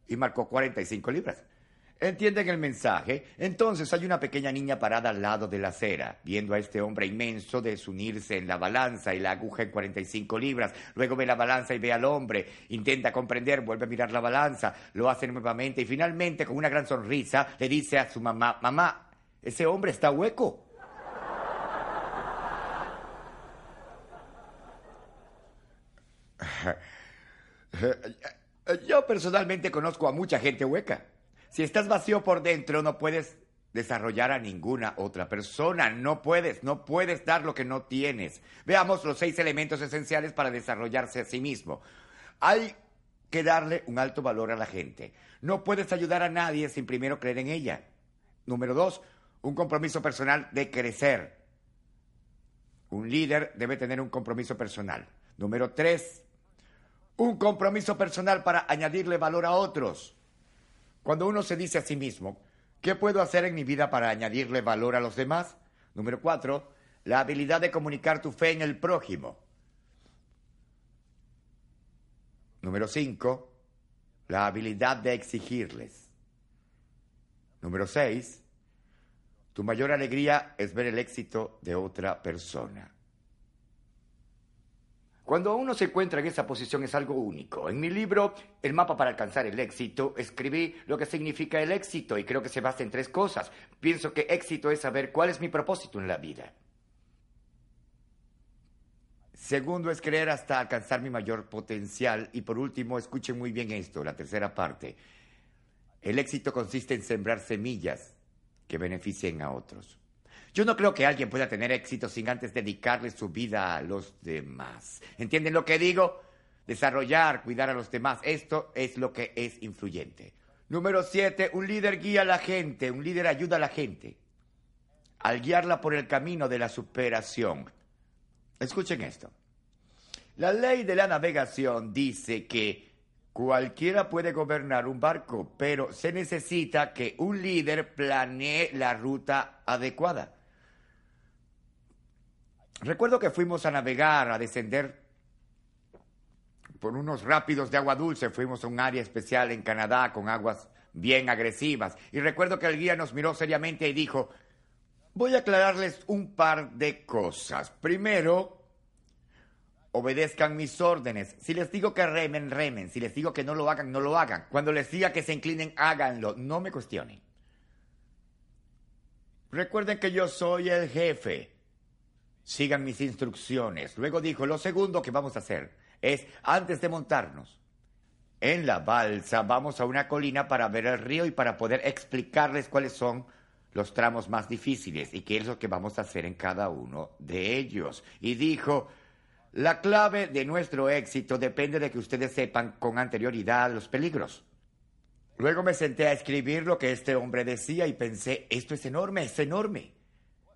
y marcó 45 libras. ¿Entienden el mensaje? Entonces hay una pequeña niña parada al lado de la acera, viendo a este hombre inmenso desunirse en la balanza y la aguja en 45 libras. Luego ve la balanza y ve al hombre. Intenta comprender, vuelve a mirar la balanza, lo hace nuevamente y finalmente, con una gran sonrisa, le dice a su mamá, mamá, ese hombre está hueco. Yo personalmente conozco a mucha gente hueca. Si estás vacío por dentro, no puedes desarrollar a ninguna otra persona. No puedes, no puedes dar lo que no tienes. Veamos los seis elementos esenciales para desarrollarse a sí mismo. Hay que darle un alto valor a la gente. No puedes ayudar a nadie sin primero creer en ella. Número dos, un compromiso personal de crecer. Un líder debe tener un compromiso personal. Número tres, un compromiso personal para añadirle valor a otros. Cuando uno se dice a sí mismo, ¿qué puedo hacer en mi vida para añadirle valor a los demás? Número cuatro, la habilidad de comunicar tu fe en el prójimo. Número cinco, la habilidad de exigirles. Número seis, tu mayor alegría es ver el éxito de otra persona. Cuando uno se encuentra en esa posición es algo único. En mi libro, El mapa para alcanzar el éxito, escribí lo que significa el éxito y creo que se basa en tres cosas. Pienso que éxito es saber cuál es mi propósito en la vida. Segundo es creer hasta alcanzar mi mayor potencial. Y por último, escuchen muy bien esto, la tercera parte. El éxito consiste en sembrar semillas que beneficien a otros. Yo no creo que alguien pueda tener éxito sin antes dedicarle su vida a los demás. ¿Entienden lo que digo? Desarrollar, cuidar a los demás. Esto es lo que es influyente. Número siete, un líder guía a la gente, un líder ayuda a la gente al guiarla por el camino de la superación. Escuchen esto. La ley de la navegación dice que cualquiera puede gobernar un barco, pero se necesita que un líder planee la ruta adecuada. Recuerdo que fuimos a navegar, a descender por unos rápidos de agua dulce. Fuimos a un área especial en Canadá con aguas bien agresivas. Y recuerdo que el guía nos miró seriamente y dijo, voy a aclararles un par de cosas. Primero, obedezcan mis órdenes. Si les digo que remen, remen. Si les digo que no lo hagan, no lo hagan. Cuando les diga que se inclinen, háganlo. No me cuestionen. Recuerden que yo soy el jefe. Sigan mis instrucciones. Luego dijo, lo segundo que vamos a hacer es, antes de montarnos en la balsa, vamos a una colina para ver el río y para poder explicarles cuáles son los tramos más difíciles y qué es lo que vamos a hacer en cada uno de ellos. Y dijo, la clave de nuestro éxito depende de que ustedes sepan con anterioridad los peligros. Luego me senté a escribir lo que este hombre decía y pensé, esto es enorme, es enorme.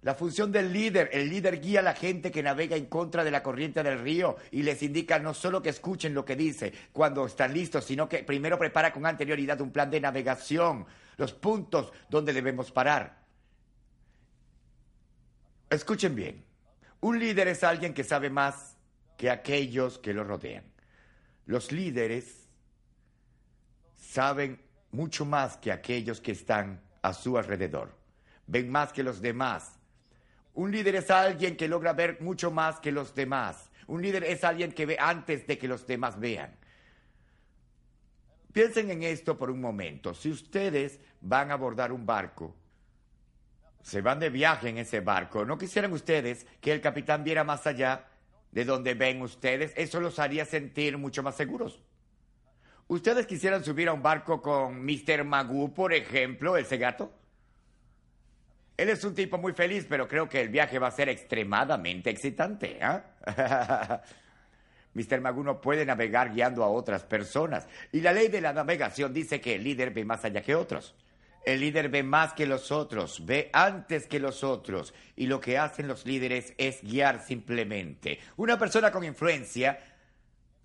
La función del líder, el líder guía a la gente que navega en contra de la corriente del río y les indica no solo que escuchen lo que dice cuando están listos, sino que primero prepara con anterioridad un plan de navegación, los puntos donde debemos parar. Escuchen bien, un líder es alguien que sabe más que aquellos que lo rodean. Los líderes saben mucho más que aquellos que están a su alrededor. Ven más que los demás un líder es alguien que logra ver mucho más que los demás. Un líder es alguien que ve antes de que los demás vean. Piensen en esto por un momento. Si ustedes van a abordar un barco, se van de viaje en ese barco, ¿no quisieran ustedes que el capitán viera más allá de donde ven ustedes? Eso los haría sentir mucho más seguros. ¿Ustedes quisieran subir a un barco con Mr. Magoo, por ejemplo, el cegato? Él es un tipo muy feliz, pero creo que el viaje va a ser extremadamente excitante. ¿eh? Mr. Magoo no puede navegar guiando a otras personas. Y la ley de la navegación dice que el líder ve más allá que otros. El líder ve más que los otros, ve antes que los otros. Y lo que hacen los líderes es guiar simplemente. Una persona con influencia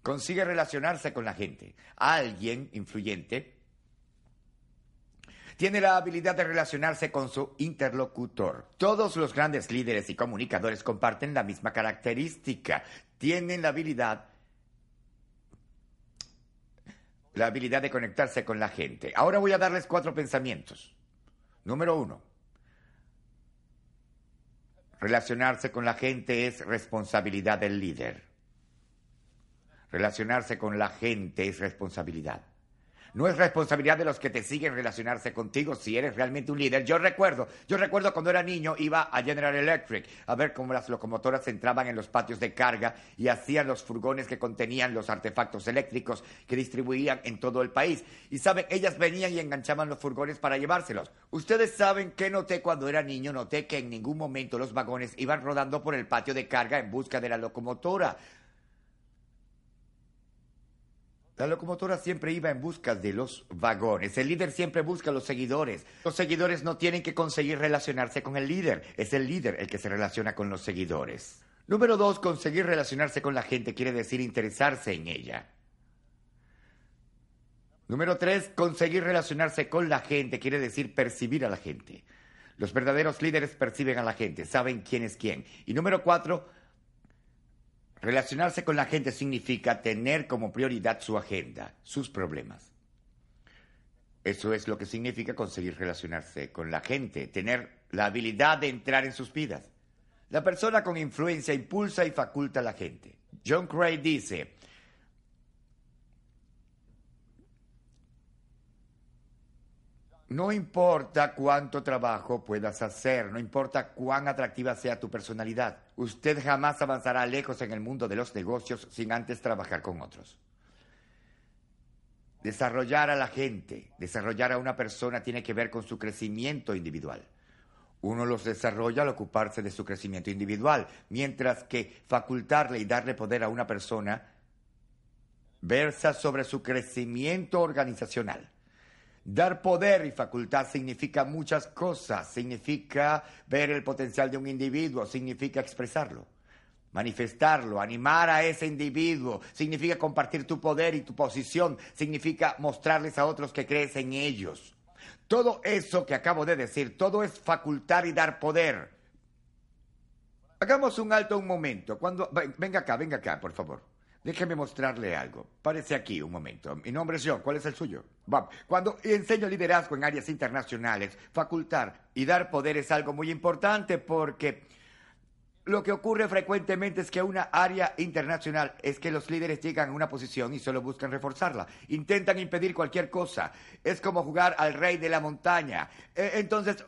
consigue relacionarse con la gente. Alguien influyente tiene la habilidad de relacionarse con su interlocutor. Todos los grandes líderes y comunicadores comparten la misma característica. Tienen la habilidad la habilidad de conectarse con la gente. Ahora voy a darles cuatro pensamientos. Número uno. Relacionarse con la gente es responsabilidad del líder. Relacionarse con la gente es responsabilidad. No es responsabilidad de los que te siguen relacionarse contigo si eres realmente un líder. Yo recuerdo, yo recuerdo cuando era niño iba a General Electric a ver cómo las locomotoras entraban en los patios de carga y hacían los furgones que contenían los artefactos eléctricos que distribuían en todo el país. Y saben, ellas venían y enganchaban los furgones para llevárselos. Ustedes saben que noté cuando era niño, noté que en ningún momento los vagones iban rodando por el patio de carga en busca de la locomotora. La locomotora siempre iba en busca de los vagones. El líder siempre busca a los seguidores. Los seguidores no tienen que conseguir relacionarse con el líder. Es el líder el que se relaciona con los seguidores. Número dos, conseguir relacionarse con la gente quiere decir interesarse en ella. Número tres, conseguir relacionarse con la gente quiere decir percibir a la gente. Los verdaderos líderes perciben a la gente, saben quién es quién. Y número cuatro, Relacionarse con la gente significa tener como prioridad su agenda, sus problemas. Eso es lo que significa conseguir relacionarse con la gente, tener la habilidad de entrar en sus vidas. La persona con influencia impulsa y faculta a la gente. John Cray dice, No importa cuánto trabajo puedas hacer, no importa cuán atractiva sea tu personalidad, usted jamás avanzará lejos en el mundo de los negocios sin antes trabajar con otros. Desarrollar a la gente, desarrollar a una persona tiene que ver con su crecimiento individual. Uno los desarrolla al ocuparse de su crecimiento individual, mientras que facultarle y darle poder a una persona versa sobre su crecimiento organizacional. Dar poder y facultad significa muchas cosas. Significa ver el potencial de un individuo, significa expresarlo, manifestarlo, animar a ese individuo, significa compartir tu poder y tu posición, significa mostrarles a otros que crees en ellos. Todo eso que acabo de decir, todo es facultar y dar poder. Hagamos un alto un momento. Cuando venga acá, venga acá, por favor. Déjeme mostrarle algo. Parece aquí un momento. Mi nombre es John. ¿Cuál es el suyo? Cuando enseño liderazgo en áreas internacionales, facultar y dar poder es algo muy importante porque Lo que ocurre frecuentemente es que una área internacional es que los líderes llegan a una posición y solo buscan reforzarla. Intentan impedir cualquier cosa. Es como jugar al rey de la montaña. E, entonces,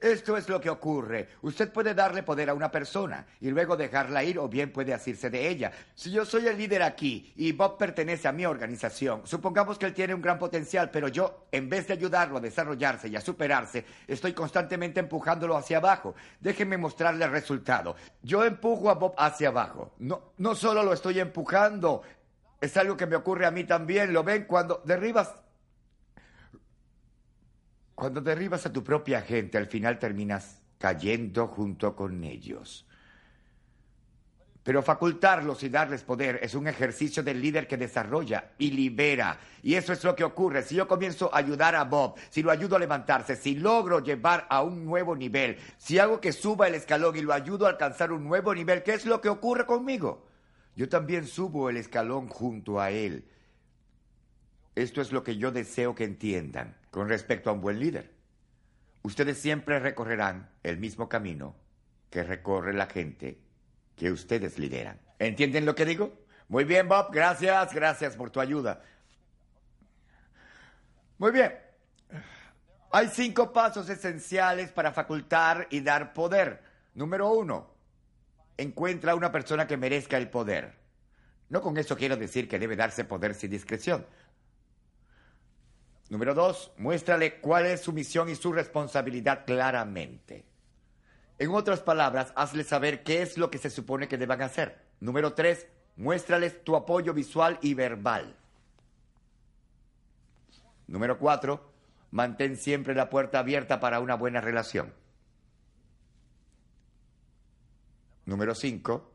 esto es lo que ocurre. Usted puede darle poder a una persona y luego dejarla ir o bien puede asirse de ella. Si yo soy el líder aquí y Bob pertenece a mi organización, supongamos que él tiene un gran potencial, pero yo, en vez de ayudarlo a desarrollarse y a superarse, estoy constantemente empujándolo hacia abajo. Déjenme mostrarle el resultado. Yo empujo a Bob hacia abajo. No, no solo lo estoy empujando, es algo que me ocurre a mí también. ¿Lo ven? Cuando derribas cuando derribas a tu propia gente, al final terminas cayendo junto con ellos. Pero facultarlos y darles poder es un ejercicio del líder que desarrolla y libera. Y eso es lo que ocurre. Si yo comienzo a ayudar a Bob, si lo ayudo a levantarse, si logro llevar a un nuevo nivel, si hago que suba el escalón y lo ayudo a alcanzar un nuevo nivel, ¿qué es lo que ocurre conmigo? Yo también subo el escalón junto a él. Esto es lo que yo deseo que entiendan con respecto a un buen líder. Ustedes siempre recorrerán el mismo camino que recorre la gente que ustedes lideran. ¿Entienden lo que digo? Muy bien, Bob. Gracias, gracias por tu ayuda. Muy bien. Hay cinco pasos esenciales para facultar y dar poder. Número uno, encuentra una persona que merezca el poder. No con eso quiero decir que debe darse poder sin discreción. Número dos, muéstrale cuál es su misión y su responsabilidad claramente. En otras palabras, hazle saber qué es lo que se supone que deban hacer. Número tres, muéstrales tu apoyo visual y verbal. Número cuatro, mantén siempre la puerta abierta para una buena relación. Número cinco,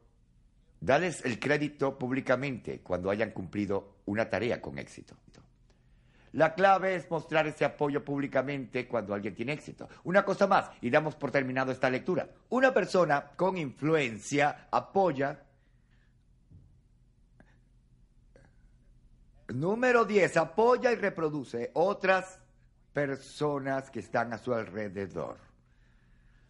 dales el crédito públicamente cuando hayan cumplido una tarea con éxito. La clave es mostrar ese apoyo públicamente cuando alguien tiene éxito. Una cosa más, y damos por terminado esta lectura. Una persona con influencia apoya. Número 10, apoya y reproduce otras personas que están a su alrededor.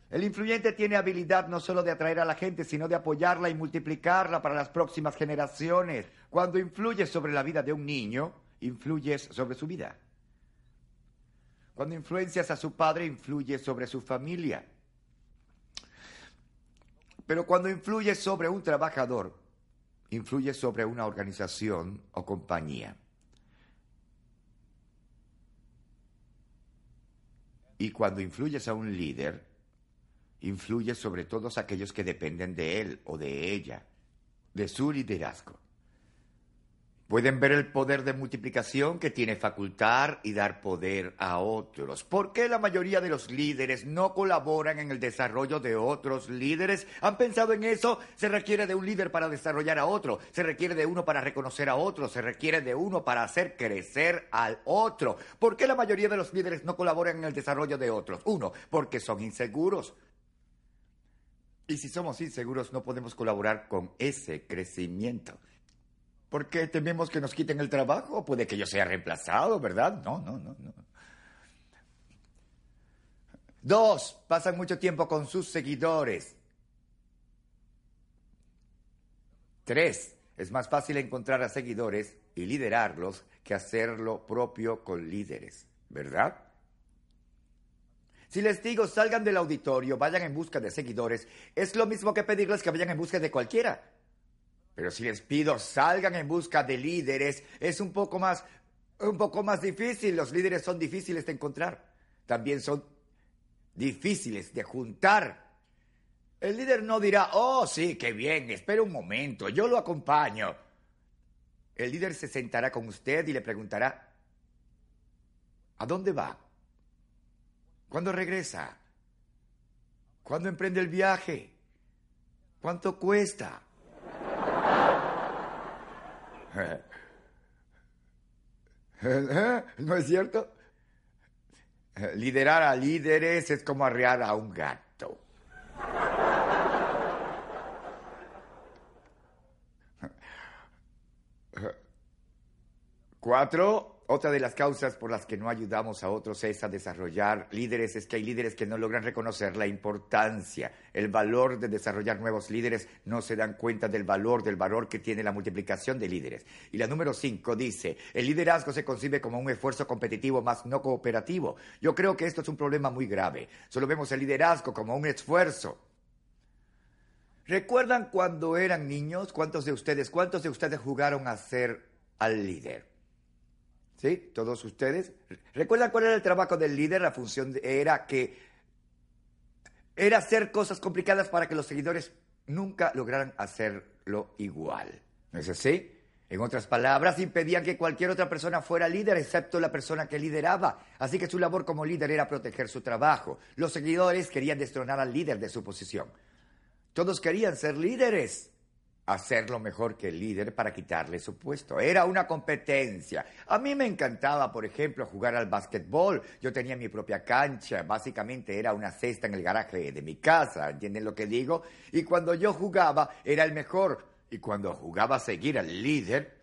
El influyente tiene habilidad no solo de atraer a la gente, sino de apoyarla y multiplicarla para las próximas generaciones. Cuando influye sobre la vida de un niño, influyes sobre su vida. Cuando influencias a su padre, influyes sobre su familia. Pero cuando influyes sobre un trabajador, influyes sobre una organización o compañía. Y cuando influyes a un líder, influyes sobre todos aquellos que dependen de él o de ella, de su liderazgo. Pueden ver el poder de multiplicación que tiene facultar y dar poder a otros. ¿Por qué la mayoría de los líderes no colaboran en el desarrollo de otros líderes? ¿Han pensado en eso? Se requiere de un líder para desarrollar a otro, se requiere de uno para reconocer a otro, se requiere de uno para hacer crecer al otro. ¿Por qué la mayoría de los líderes no colaboran en el desarrollo de otros? Uno, porque son inseguros. Y si somos inseguros no podemos colaborar con ese crecimiento. ¿Por qué tememos que nos quiten el trabajo? Puede que yo sea reemplazado, ¿verdad? No, no, no, no. Dos, pasan mucho tiempo con sus seguidores. Tres, es más fácil encontrar a seguidores y liderarlos que hacer lo propio con líderes, ¿verdad? Si les digo salgan del auditorio, vayan en busca de seguidores, es lo mismo que pedirles que vayan en busca de cualquiera. Pero si les pido salgan en busca de líderes, es un poco más, un poco más difícil. Los líderes son difíciles de encontrar. También son difíciles de juntar. El líder no dirá, oh, sí, qué bien, espera un momento, yo lo acompaño. El líder se sentará con usted y le preguntará, ¿a dónde va? ¿Cuándo regresa? ¿Cuándo emprende el viaje? ¿Cuánto cuesta? ¿No es cierto? Liderar a líderes es como arrear a un gato. Cuatro, otra de las causas por las que no ayudamos a otros es a desarrollar líderes, es que hay líderes que no logran reconocer la importancia, el valor de desarrollar nuevos líderes, no se dan cuenta del valor, del valor que tiene la multiplicación de líderes. Y la número cinco dice, el liderazgo se concibe como un esfuerzo competitivo más no cooperativo. Yo creo que esto es un problema muy grave. Solo vemos el liderazgo como un esfuerzo. ¿Recuerdan cuando eran niños? ¿Cuántos de ustedes, cuántos de ustedes jugaron a ser al líder? ¿Sí? Todos ustedes. ¿Recuerdan cuál era el trabajo del líder? La función era que era hacer cosas complicadas para que los seguidores nunca lograran hacerlo igual. ¿No es así? En otras palabras, impedían que cualquier otra persona fuera líder excepto la persona que lideraba. Así que su labor como líder era proteger su trabajo. Los seguidores querían destronar al líder de su posición. Todos querían ser líderes hacerlo mejor que el líder para quitarle su puesto. Era una competencia. A mí me encantaba, por ejemplo, jugar al básquetbol. Yo tenía mi propia cancha, básicamente era una cesta en el garaje de mi casa, ¿entienden lo que digo? Y cuando yo jugaba era el mejor. Y cuando jugaba a seguir al líder,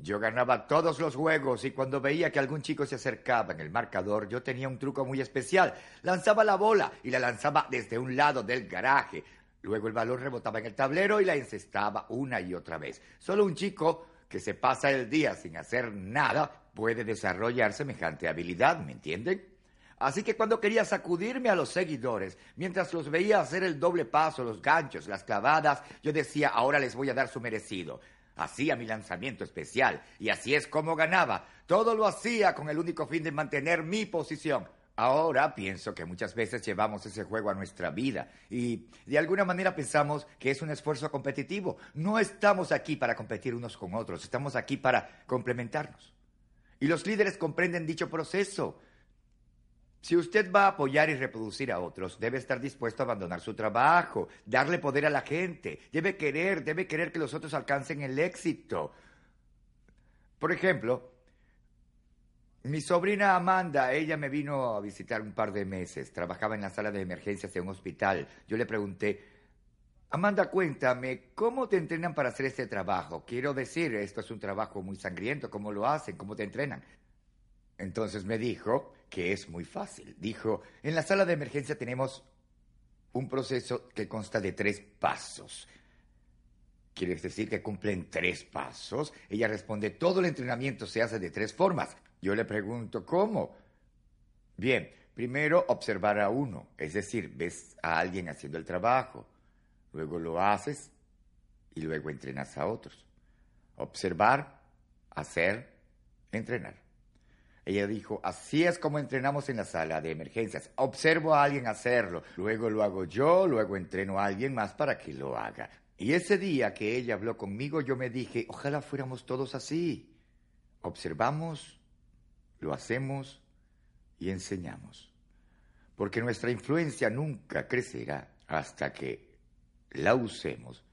yo ganaba todos los juegos y cuando veía que algún chico se acercaba en el marcador, yo tenía un truco muy especial. Lanzaba la bola y la lanzaba desde un lado del garaje. Luego el balón rebotaba en el tablero y la encestaba una y otra vez. Solo un chico que se pasa el día sin hacer nada puede desarrollar semejante habilidad, ¿me entienden? Así que cuando quería sacudirme a los seguidores, mientras los veía hacer el doble paso, los ganchos, las clavadas, yo decía, ahora les voy a dar su merecido. Hacía mi lanzamiento especial y así es como ganaba. Todo lo hacía con el único fin de mantener mi posición. Ahora pienso que muchas veces llevamos ese juego a nuestra vida y de alguna manera pensamos que es un esfuerzo competitivo. No estamos aquí para competir unos con otros, estamos aquí para complementarnos. Y los líderes comprenden dicho proceso. Si usted va a apoyar y reproducir a otros, debe estar dispuesto a abandonar su trabajo, darle poder a la gente, debe querer, debe querer que los otros alcancen el éxito. Por ejemplo, mi sobrina Amanda, ella me vino a visitar un par de meses. Trabajaba en la sala de emergencias de un hospital. Yo le pregunté, Amanda, cuéntame, ¿cómo te entrenan para hacer este trabajo? Quiero decir, esto es un trabajo muy sangriento, ¿cómo lo hacen? ¿Cómo te entrenan? Entonces me dijo que es muy fácil. Dijo, en la sala de emergencia tenemos un proceso que consta de tres pasos. ¿Quieres decir que cumplen tres pasos? Ella responde, todo el entrenamiento se hace de tres formas. Yo le pregunto, ¿cómo? Bien, primero observar a uno, es decir, ves a alguien haciendo el trabajo, luego lo haces y luego entrenas a otros. Observar, hacer, entrenar. Ella dijo, así es como entrenamos en la sala de emergencias. Observo a alguien hacerlo, luego lo hago yo, luego entreno a alguien más para que lo haga. Y ese día que ella habló conmigo, yo me dije, ojalá fuéramos todos así. Observamos, lo hacemos y enseñamos. Porque nuestra influencia nunca crecerá hasta que la usemos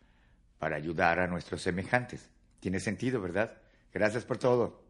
para ayudar a nuestros semejantes. Tiene sentido, ¿verdad? Gracias por todo.